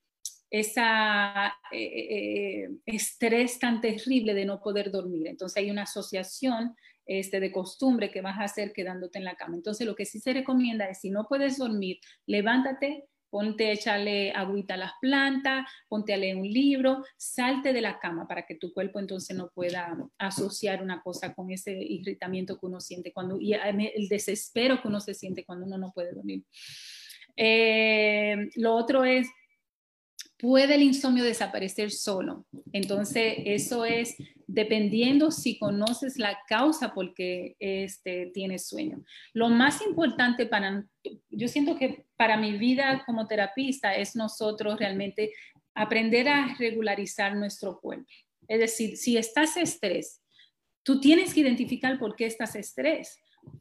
esa eh, estrés tan terrible de no poder dormir. Entonces hay una asociación este, de costumbre que vas a hacer quedándote en la cama. Entonces, lo que sí se recomienda es, si no puedes dormir, levántate, ponte, échale agüita a las plantas, ponte a leer un libro, salte de la cama para que tu cuerpo entonces no pueda asociar una cosa con ese irritamiento que uno siente cuando, y el desespero que uno se siente cuando uno no puede dormir. Eh, lo otro es puede el insomnio desaparecer solo. Entonces, eso es dependiendo si conoces la causa por qué este, tienes sueño. Lo más importante para, yo siento que para mi vida como terapista es nosotros realmente aprender a regularizar nuestro cuerpo. Es decir, si estás estrés, tú tienes que identificar por qué estás estrés.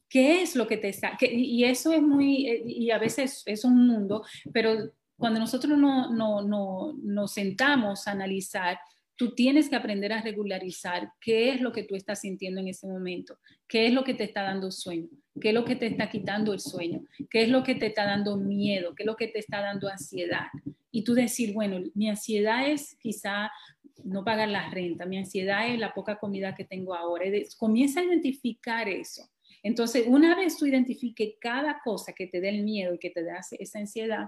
¿Qué es lo que te está? y eso es muy, y a veces es un mundo, pero cuando nosotros no, no, no, nos sentamos a analizar, tú tienes que aprender a regularizar qué es lo que tú estás sintiendo en ese momento, qué es lo que te está dando sueño, qué es lo que te está quitando el sueño, qué es lo que te está dando miedo, qué es lo que te está dando ansiedad. Y tú decir, bueno, mi ansiedad es quizá no pagar la renta, mi ansiedad es la poca comida que tengo ahora. Comienza a identificar eso Entonces, una vez tú identifiques cada cosa que te dé el miedo y que te da esa ansiedad,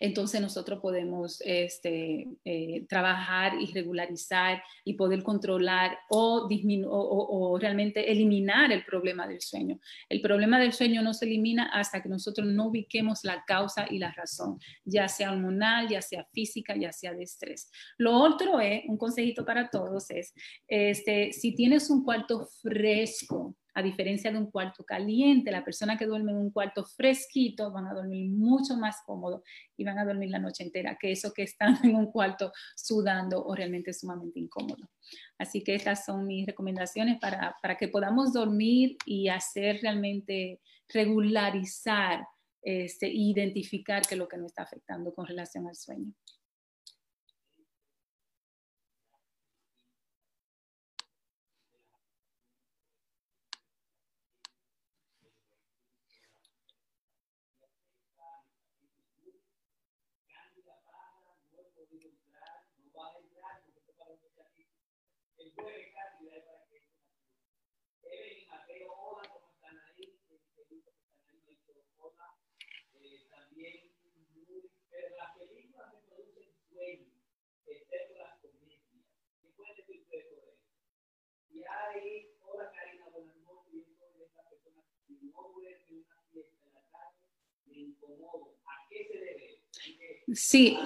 entonces nosotros podemos este, eh, trabajar y regularizar y poder controlar o, o, realmente eliminar el problema del sueño. El problema del sueño no se elimina hasta que nosotros no ubiquemos la causa y la razón, ya sea hormonal, ya sea física, ya sea de estrés. Lo otro es, un consejito para todos es, este, si tienes un cuarto fresco, a diferencia de un cuarto caliente, la persona que duerme en un cuarto fresquito van a dormir mucho más cómodo y van a dormir la noche entera que eso que están en un cuarto sudando o realmente sumamente incómodo. Así que estas son mis recomendaciones para, para que podamos dormir y hacer realmente regularizar este, e identificar qué es lo que nos está afectando con relación al sueño. Sí.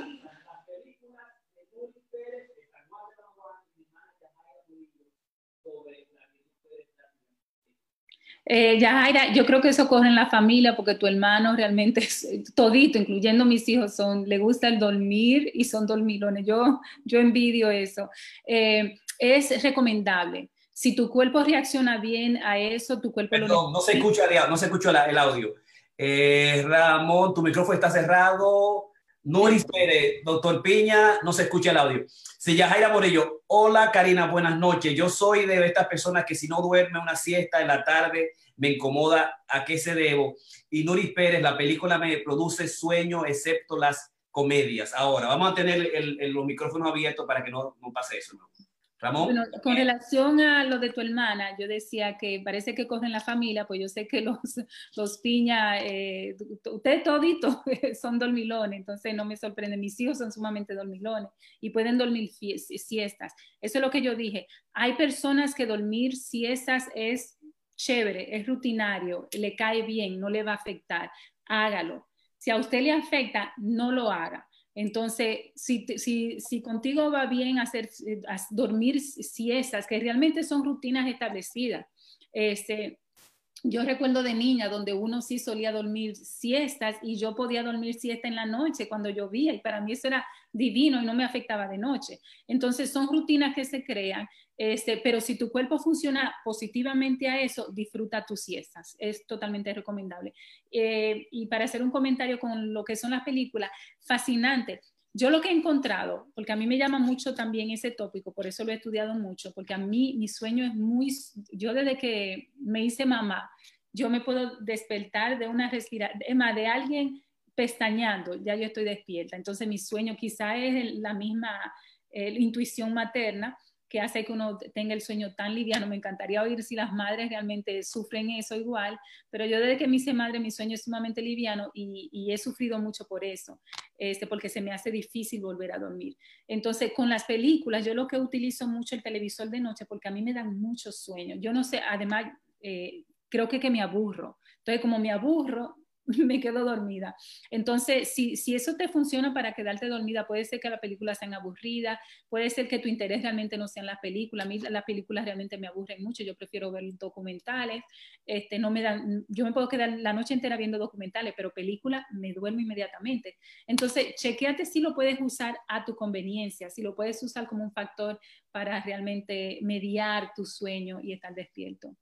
Eh, Yajaira, yo creo que eso corre en la familia porque tu hermano realmente es todito, incluyendo mis hijos, son, le gusta el dormir y son dormilones. Yo, yo envidio eso. Eh, es recomendable. Si tu cuerpo reacciona bien a eso, tu cuerpo Perdón, no se escucha, no se escucha el audio. Eh, Ramón, tu micrófono está cerrado. Noris Pérez, doctor Piña, no se escucha el audio. Si Yajaira Morello, hola Karina, buenas noches. Yo soy de estas personas que si no duerme una siesta en la tarde me incomoda. ¿A qué se debo? Y Noris Pérez, la película me produce sueño, excepto las comedias. Ahora, vamos a tener los micrófonos abiertos para que no, no pase eso. ¿no? Con relación a lo de tu hermana, yo decía que parece que cogen la familia, pues yo sé que los, los piña, eh, ustedes toditos son dormilones, entonces no me sorprende, mis hijos son sumamente dormilones y pueden dormir siestas. Eso es lo que yo dije. Hay personas que dormir siestas es chévere, es rutinario, le cae bien, no le va a afectar, hágalo. Si a usted le afecta, no lo haga entonces, si, si, si, contigo va bien hacer, eh, dormir siestas, que realmente son rutinas establecidas, este, yo recuerdo de niña donde uno sí solía dormir siestas y yo podía dormir siesta en la noche cuando llovía y para mí eso era divino y no me afectaba de noche. Entonces son rutinas que se crean, este, pero si tu cuerpo funciona positivamente a eso, disfruta tus siestas. Es totalmente recomendable. Eh, y para hacer un comentario con lo que son las películas, fascinante. Yo lo que he encontrado, porque a mí me llama mucho también ese tópico, por eso lo he estudiado mucho, porque a mí mi sueño es muy, yo desde que me hice mamá, yo me puedo despertar de una respiración, de alguien pestañeando, ya yo estoy despierta. Entonces mi sueño quizá es la misma eh, intuición materna, que hace que uno tenga el sueño tan liviano. Me encantaría oír si las madres realmente sufren eso igual, pero yo desde que me hice madre mi sueño es sumamente liviano y, he sufrido mucho por eso, este, porque se me hace difícil volver a dormir. Entonces, con las películas, yo lo que utilizo mucho el televisor de noche porque a mí me dan mucho sueño. Yo no sé, además, eh, creo que, que me aburro. Entonces, como me aburro, me quedo dormida. Entonces, si, si, eso te funciona para quedarte dormida, puede ser que la película sea aburrida, puede ser que tu interés realmente no sea en las películas. A mí las películas realmente me aburren mucho, yo prefiero ver documentales. Este, no me yo me puedo quedar la noche entera viendo documentales, pero películas me duermo inmediatamente. Entonces, chequeate si lo puedes usar a tu conveniencia, si lo puedes usar como un factor para realmente mediar tu sueño y estar despierto.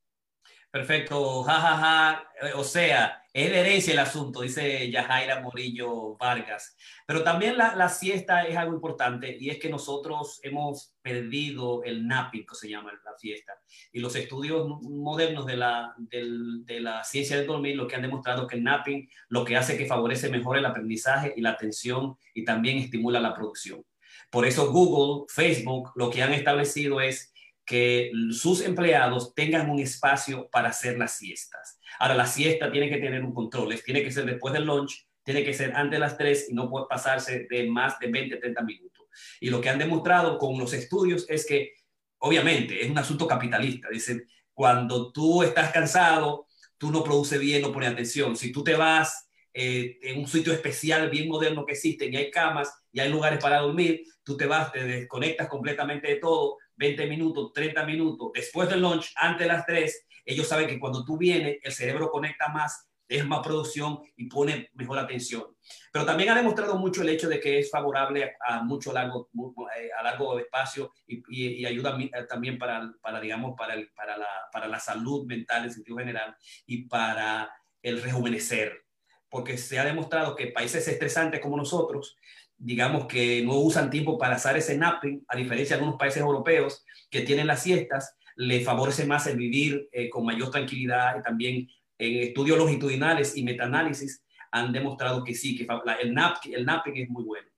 Perfecto, jajaja. Ja, ja. O sea, es de herencia el asunto, dice Yajaira Morillo Vargas. Pero también la, siesta es algo importante y es que nosotros hemos perdido el napping, que se llama la siesta. Y los estudios modernos de la, del, de la ciencia del dormir lo que han demostrado que el napping lo que hace que favorece mejor el aprendizaje y la atención y también estimula la producción. Por eso Google, Facebook, lo que han establecido es que sus empleados tengan un espacio para hacer las siestas. Ahora, la siesta tiene que tener un control, tiene que ser después del lunch, tiene que ser antes de las 3 y no puede pasarse de más de 20, 30 minutos. Y lo que han demostrado con los estudios es que, obviamente, es un asunto capitalista. Dicen, cuando tú estás cansado, tú no produces bien, no pones atención. Si tú te vas eh, en un sitio especial, bien moderno que existe, y hay camas y hay lugares para dormir, tú te vas, te desconectas completamente de todo 20 minutos, 30 minutos, después del lunch, antes de las 3, ellos saben que cuando tú vienes, el cerebro conecta más, es más producción y pone mejor atención. Pero también ha demostrado mucho el hecho de que es favorable a, mucho largo, eh, a largo espacio y, y, ayuda eh, también para, para digamos, para, el, para, la, para la salud mental en sentido general y para el rejuvenecer. Porque se ha demostrado que países estresantes como nosotros digamos que no usan tiempo para hacer ese napping, a diferencia de algunos países europeos que tienen las siestas, le favorece más el vivir eh, con mayor tranquilidad y también en estudios longitudinales y metaanálisis han demostrado que sí, que el, nap, el napping es muy bueno.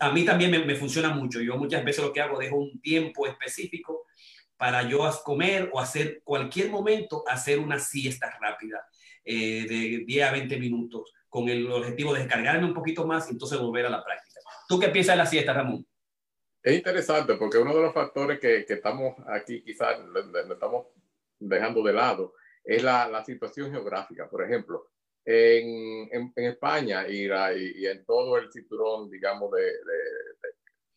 A mí también me, me, funciona mucho. Yo muchas veces lo que hago, dejo un tiempo específico para yo comer o hacer cualquier momento, hacer una siesta rápida eh, de 10 a 20 minutos con el objetivo de descargarme un poquito más y entonces volver a la práctica. ¿Tú qué piensas de la siesta, Ramón? Es interesante porque uno de los factores que, que estamos aquí quizás no estamos dejando de lado es la, la situación geográfica. Por ejemplo, en, en, en España y, y, en todo el cinturón, digamos, de, de, de,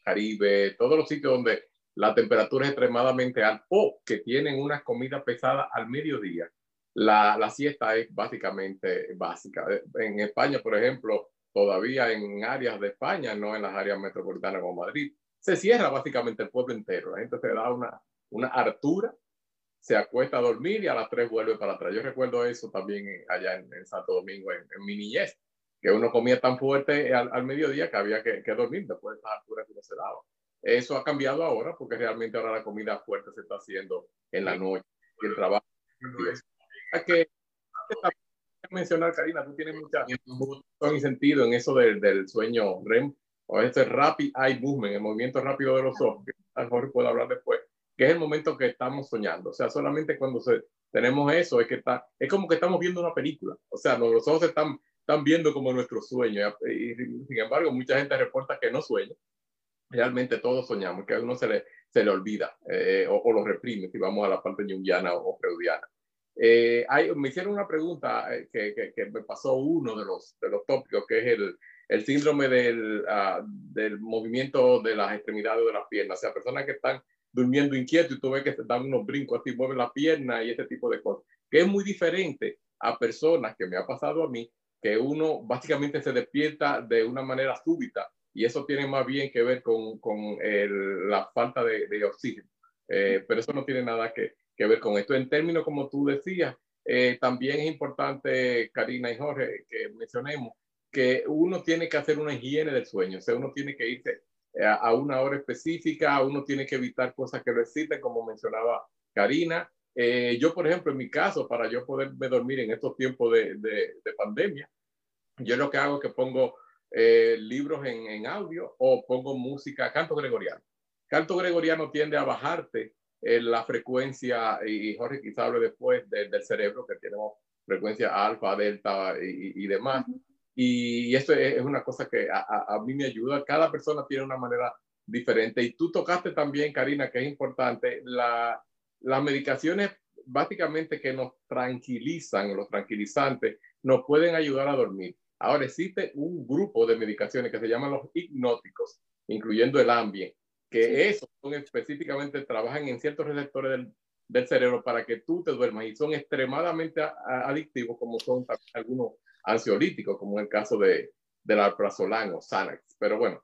Caribe, todos los sitios donde la temperatura es extremadamente alta o que tienen una comida pesada al mediodía, la, la siesta es básicamente básica. En España, por ejemplo, todavía en áreas de España, no en las áreas metropolitanas como Madrid. Se cierra básicamente el pueblo entero. La gente se da una, una hartura, se acuesta a dormir y a las tres vuelve para atrás. Yo recuerdo eso también allá en, Santo Domingo, en, mi niñez, que uno comía tan fuerte al, al mediodía que había que, que, dormir después de esa altura que uno se daba. Eso ha cambiado ahora porque realmente ahora la comida fuerte se está haciendo en la noche y el trabajo. que mencionar, Karina, tú tienes mucha razón y sentido en eso del, del sueño REM o este rapid eye movement, el movimiento rápido de los ojos, que a lo mejor puedo hablar después, que es el momento que estamos soñando. O sea, solamente cuando se, tenemos eso es que está, es como que estamos viendo una película. O sea, los ojos están, están viendo como nuestro sueño. Y, sin embargo, mucha gente reporta que no sueña. Realmente todos soñamos, que a uno se le, se le olvida eh, o, o, lo reprime si vamos a la parte junguiana o, o freudiana. Eh, hay, me hicieron una pregunta eh, que, que, que, me pasó uno de los, de los tópicos, que es el, el síndrome del, uh, del movimiento de las extremidades de las piernas. O sea, personas que están durmiendo inquietos y tú ves que se dan unos brincos así, mueven la pierna y ese tipo de cosas. Que es muy diferente a personas que me ha pasado a mí, que uno básicamente se despierta de una manera súbita y eso tiene más bien que ver con, con el, la falta de, de oxígeno. Eh, pero eso no tiene nada que, que ver con esto. En términos, como tú decías, eh, también es importante, Karina y Jorge, que mencionemos que uno tiene que hacer una higiene del sueño, o sea, uno tiene que irse eh, a, a una hora específica, uno tiene que evitar cosas que lo exciten, como mencionaba Karina. Eh, yo, por ejemplo, en mi caso, para yo poderme dormir en estos tiempos de, de, de pandemia, yo lo que hago es que pongo eh, libros en, en, audio o pongo música, canto gregoriano. Canto gregoriano tiende a bajarte eh, la frecuencia, y Jorge quizá hable después de, del cerebro, que tenemos frecuencia alfa, delta y, y demás. Uh -huh. Y esto es, es, una cosa que a, a, a, mí me ayuda. Cada persona tiene una manera diferente. Y tú tocaste también, Karina, que es importante, la, las medicaciones básicamente que nos tranquilizan, los tranquilizantes, nos pueden ayudar a dormir. Ahora existe un grupo de medicaciones que se llaman los hipnóticos, incluyendo el Ambien, que sí. esos son específicamente, trabajan en ciertos receptores del, del, cerebro para que tú te duermas y son extremadamente adictivos como son algunos ansiolíticos, como en el caso de, del alprazolam o Xanax. Pero bueno,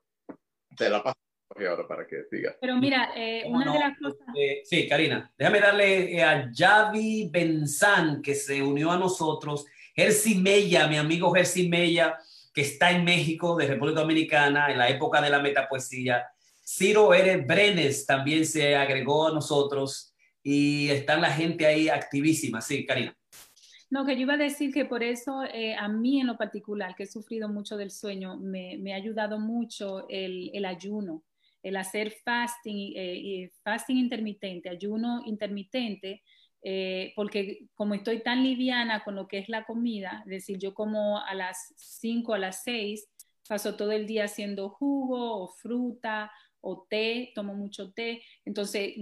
te la paso ahora para que sigas. Pero mira, eh, una no? de las cosas... Eh, sí, Karina, déjame darle eh, a Javi Benzán, que se unió a nosotros, Jersey Mella, mi amigo Jersey Mella, que está en México, de República Dominicana, en la época de la metapoesía, Ciro Eres Brenes también se agregó a nosotros y está la gente ahí activísima. Sí, Karina. No, que yo iba a decir que por eso eh, a mí en lo particular, que he sufrido mucho del sueño, me, ha ayudado mucho el, el ayuno. el hacer fasting, eh, fasting intermitente, ayuno intermitente, eh, porque como estoy tan liviana con lo que es la comida, es decir, yo como a las 5, a las 6, paso todo el día haciendo jugo o fruta o té, tomo mucho té, entonces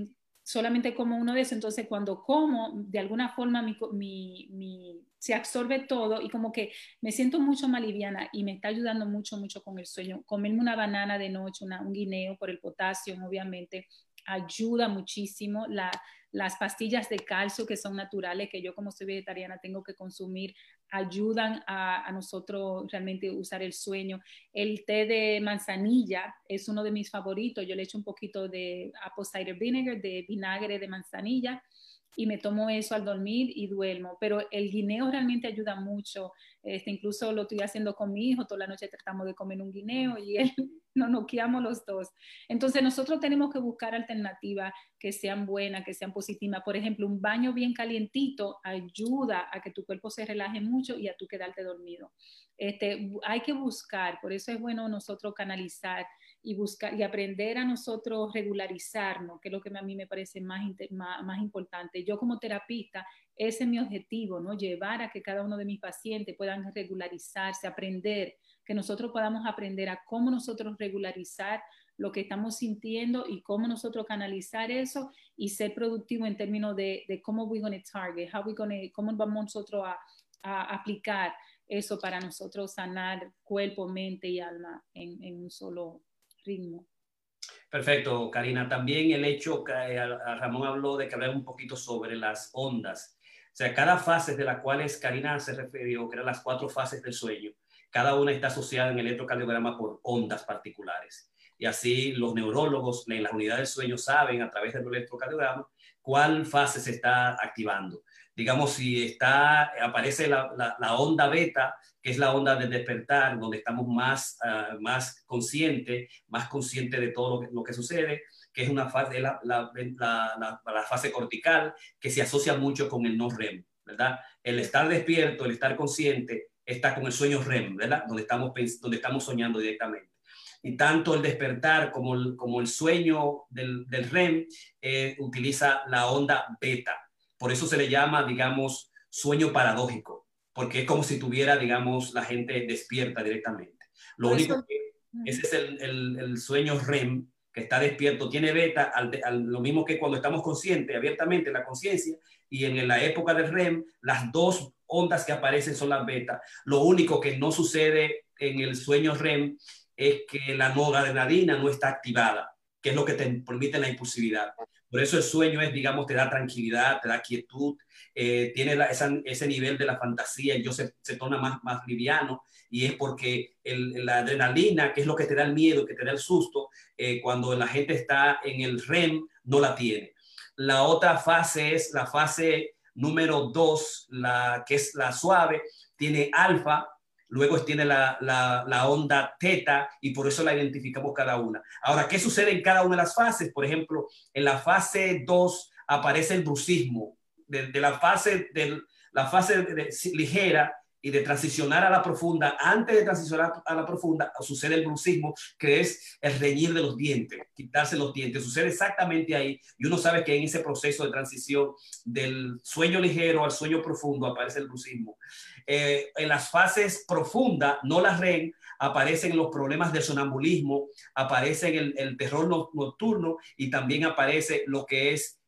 solamente como uno de esos, entonces cuando como, de alguna forma mi, se absorbe todo y como que me siento mucho más liviana y me está ayudando mucho, mucho con el sueño. Comerme una banana de noche, un guineo por el potasio, obviamente, ayuda muchísimo. La, las pastillas de calcio que son naturales, que yo como soy vegetariana tengo que consumir, ayudan a, nosotros realmente usar el sueño. El té de manzanilla es uno de mis favoritos. Yo le echo un poquito de apple cider vinegar, de vinagre de manzanilla y me tomo eso al dormir y duermo. Pero el guineo realmente ayuda mucho. Este, incluso lo estoy haciendo con mi hijo, toda la noche tratamos de comer un guineo y él nos noqueamos los dos. Entonces nosotros tenemos que buscar alternativas que sean buenas, que sean positivas. Por ejemplo, un baño bien calientito ayuda a que tu cuerpo se relaje mucho y a tú quedarte dormido. Este, hay que buscar, por eso es bueno nosotros canalizar y buscar y aprender a nosotros regularizarnos, que es lo que a mí me parece más, más, importante. Yo como terapista, ese es mi objetivo, ¿no? Llevar a que cada uno de mis pacientes puedan regularizarse, aprender, que nosotros podamos aprender a cómo nosotros regularizar lo que estamos sintiendo y cómo nosotros canalizar eso y ser productivo en términos de, cómo we going to target, how we gonna, cómo vamos nosotros a, a, aplicar eso para nosotros sanar cuerpo, mente y alma en, en un solo ritmo. Perfecto, Karina. También el hecho que eh, Ramón habló de que hablar un poquito sobre las ondas. O sea, cada fase de las cuales Karina se refirió, que eran las cuatro fases del sueño, cada una está asociada en el electrocardiograma por ondas particulares. Y así los neurólogos en la unidad del sueño saben a través del electrocardiograma cuál fase se está activando digamos, si está, aparece la, onda beta, que es la onda de despertar, donde estamos más, uh, más conscientes, más conscientes de todo lo que, sucede, que es una fase, la, la, la, fase cortical, que se asocia mucho con el no REM, ¿verdad? El estar despierto, el estar consciente, está con el sueño REM, ¿verdad? Donde estamos, donde estamos soñando directamente y tanto el despertar como el, como el sueño del, del REM eh, utiliza la onda beta. Por eso se le llama, digamos, sueño paradójico, porque es como si tuviera, digamos, la gente despierta directamente. Lo único que ese es el, el, sueño REM, que está despierto, tiene beta, lo mismo que cuando estamos conscientes, abiertamente, la conciencia, y en la época del REM, las dos ondas que aparecen son las beta. Lo único que no sucede en el sueño REM es que la noradrenalina no está activada, que es lo que te permite la impulsividad. Por eso el sueño es, digamos, te da tranquilidad, te da quietud, eh, tiene ese nivel de la fantasía, y yo se, se torna más, más liviano y es porque la adrenalina, que es lo que te da el miedo, que te da el susto, eh, cuando la gente está en el REM, no la tiene. La otra fase es la fase número dos, la que es la suave, tiene alfa, luego tiene la, la, onda teta y por eso la identificamos cada una. Ahora, ¿qué sucede en cada una de las fases? Por ejemplo, en la fase 2 aparece el brucismo. De, la fase, de, la fase ligera y de transicionar a la profunda, antes de transicionar a la profunda, sucede el brucismo, que es el reñir de los dientes, quitarse los dientes. Sucede exactamente ahí. Y uno sabe que en ese proceso de transición del sueño ligero al sueño profundo aparece el brucismo. Eh, en las fases profundas, no las REM, aparecen los problemas del sonambulismo, aparece el, terror nocturno y también aparece lo que es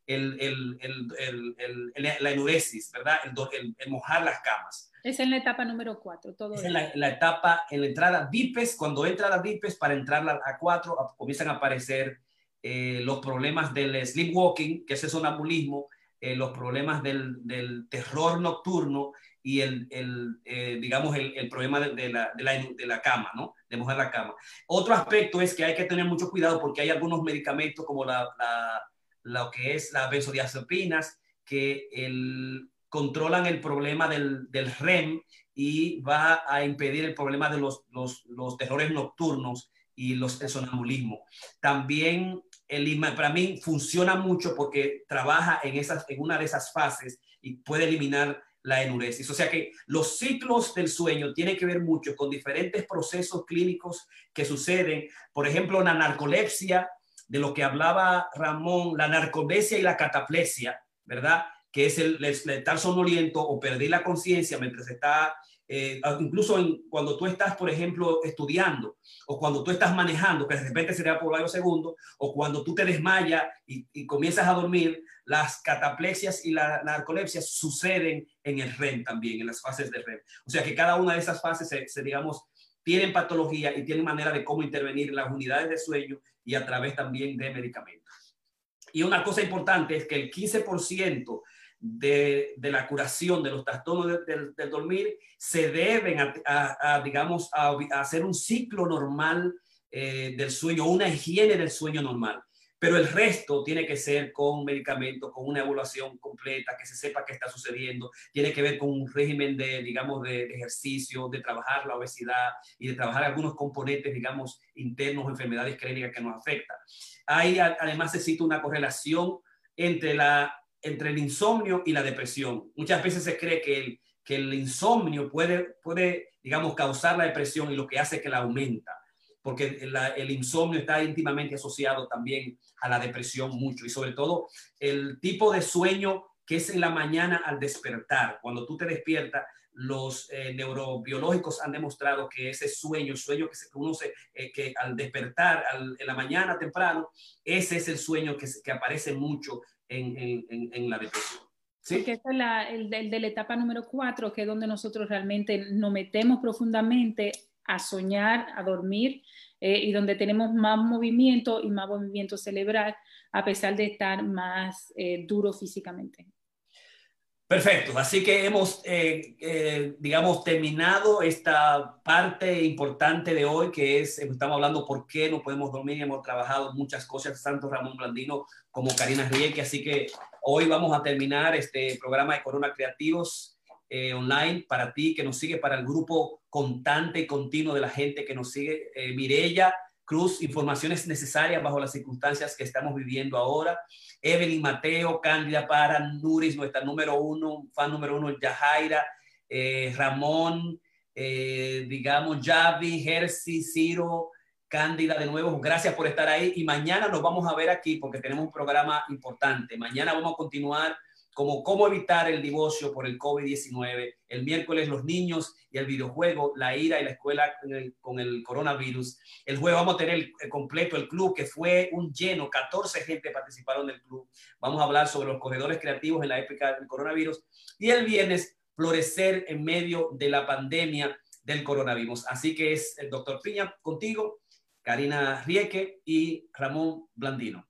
la enuresis, ¿verdad? El, mojar las camas. Es en la etapa número 4. Todo es en la, etapa, en la entrada DIPES, cuando entra la DIPES, para entrar a 4, comienzan a aparecer eh, los problemas del sleepwalking, que es el sonambulismo, eh, los problemas del, del, terror nocturno y el, el eh, digamos, el, el problema de, de, la, de, la, de, la, cama, ¿no? De mojar la cama. Otro aspecto es que hay que tener mucho cuidado porque hay algunos medicamentos como la, la lo que es las benzodiazepinas que el, controlan el problema del, del, REM y va a impedir el problema de los, los, los terrores nocturnos y los, el. También el para mí funciona mucho porque trabaja en, esas, en una de esas fases y puede eliminar la enuresis. O sea que los ciclos del sueño tienen que ver mucho con diferentes procesos clínicos que suceden. Por ejemplo, la narcolepsia de lo que hablaba Ramón, la narcolepsia y la cataplesia, ¿verdad? Que es el, estar sonoliento o perder la conciencia mientras está eh, incluso cuando tú estás, por ejemplo, estudiando o cuando tú estás manejando, que de repente sería por varios segundos, o cuando tú te desmayas y, comienzas a dormir, las cataplexias y la narcolepsia suceden en el REM también, en las fases de REM. O sea que cada una de esas fases, se, digamos, tienen patología y tienen manera de cómo intervenir en las unidades de sueño y a través también de medicamentos. Y una cosa importante es que el 15% de, la curación de los trastornos del dormir se deben a, digamos, a, hacer un ciclo normal eh, del sueño, una higiene del sueño normal. Pero el resto tiene que ser con medicamentos, con una evaluación completa, que se sepa qué está sucediendo. Tiene que ver con un régimen de, digamos, de, ejercicio, de trabajar la obesidad y de trabajar algunos componentes, digamos, internos, enfermedades crónicas que nos afectan. Hay además existe una correlación entre la entre el insomnio y la depresión. Muchas veces se cree que el, que el insomnio puede, puede, digamos, causar la depresión y lo que hace es que la aumenta, porque el insomnio está íntimamente asociado también a la depresión mucho y sobre todo el tipo de sueño que es en la mañana al despertar. Cuando tú te despiertas, los eh, neurobiológicos han demostrado que ese sueño, el sueño que se, eh, que al despertar en la mañana temprano, ese es el sueño que, que aparece mucho en, la depresión. ¿Sí? es el, de la etapa número cuatro, que es donde nosotros realmente nos metemos profundamente a soñar, a dormir, eh, y donde tenemos más movimiento y más movimiento cerebral, a pesar de estar más eh, duro físicamente. Perfecto, así que hemos, eh, eh, digamos, terminado esta parte importante de hoy, que es, estamos hablando por qué no podemos dormir, hemos trabajado muchas cosas, tanto Ramón Blandino como Karina Rieke, así que hoy vamos a terminar este programa de Corona Creativos eh, online para ti, que nos sigue, para el grupo constante y continuo de la gente que nos sigue, Mirella Cruz, informaciones necesarias bajo las circunstancias que estamos viviendo ahora. Evelyn Mateo, Cándida para Nuris, nuestra número uno, fan número uno, Yajaira, eh, Ramón, eh, digamos, Javi, Jersey, Ciro, Cándida de nuevo, gracias por estar ahí y mañana nos vamos a ver aquí porque tenemos un programa importante. Mañana vamos a continuar como cómo evitar el divorcio por el COVID-19. El miércoles los niños y el videojuego, la ira y la escuela con el, coronavirus. El jueves vamos a tener el, completo el club, que fue un lleno, 14 gente participaron del club. Vamos a hablar sobre los corredores creativos en la época del coronavirus. Y el viernes, florecer en medio de la pandemia del coronavirus. Así que es el doctor Piña contigo, Karina Rieke y Ramón Blandino.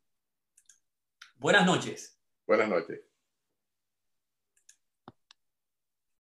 Buenas noches. Buenas noches.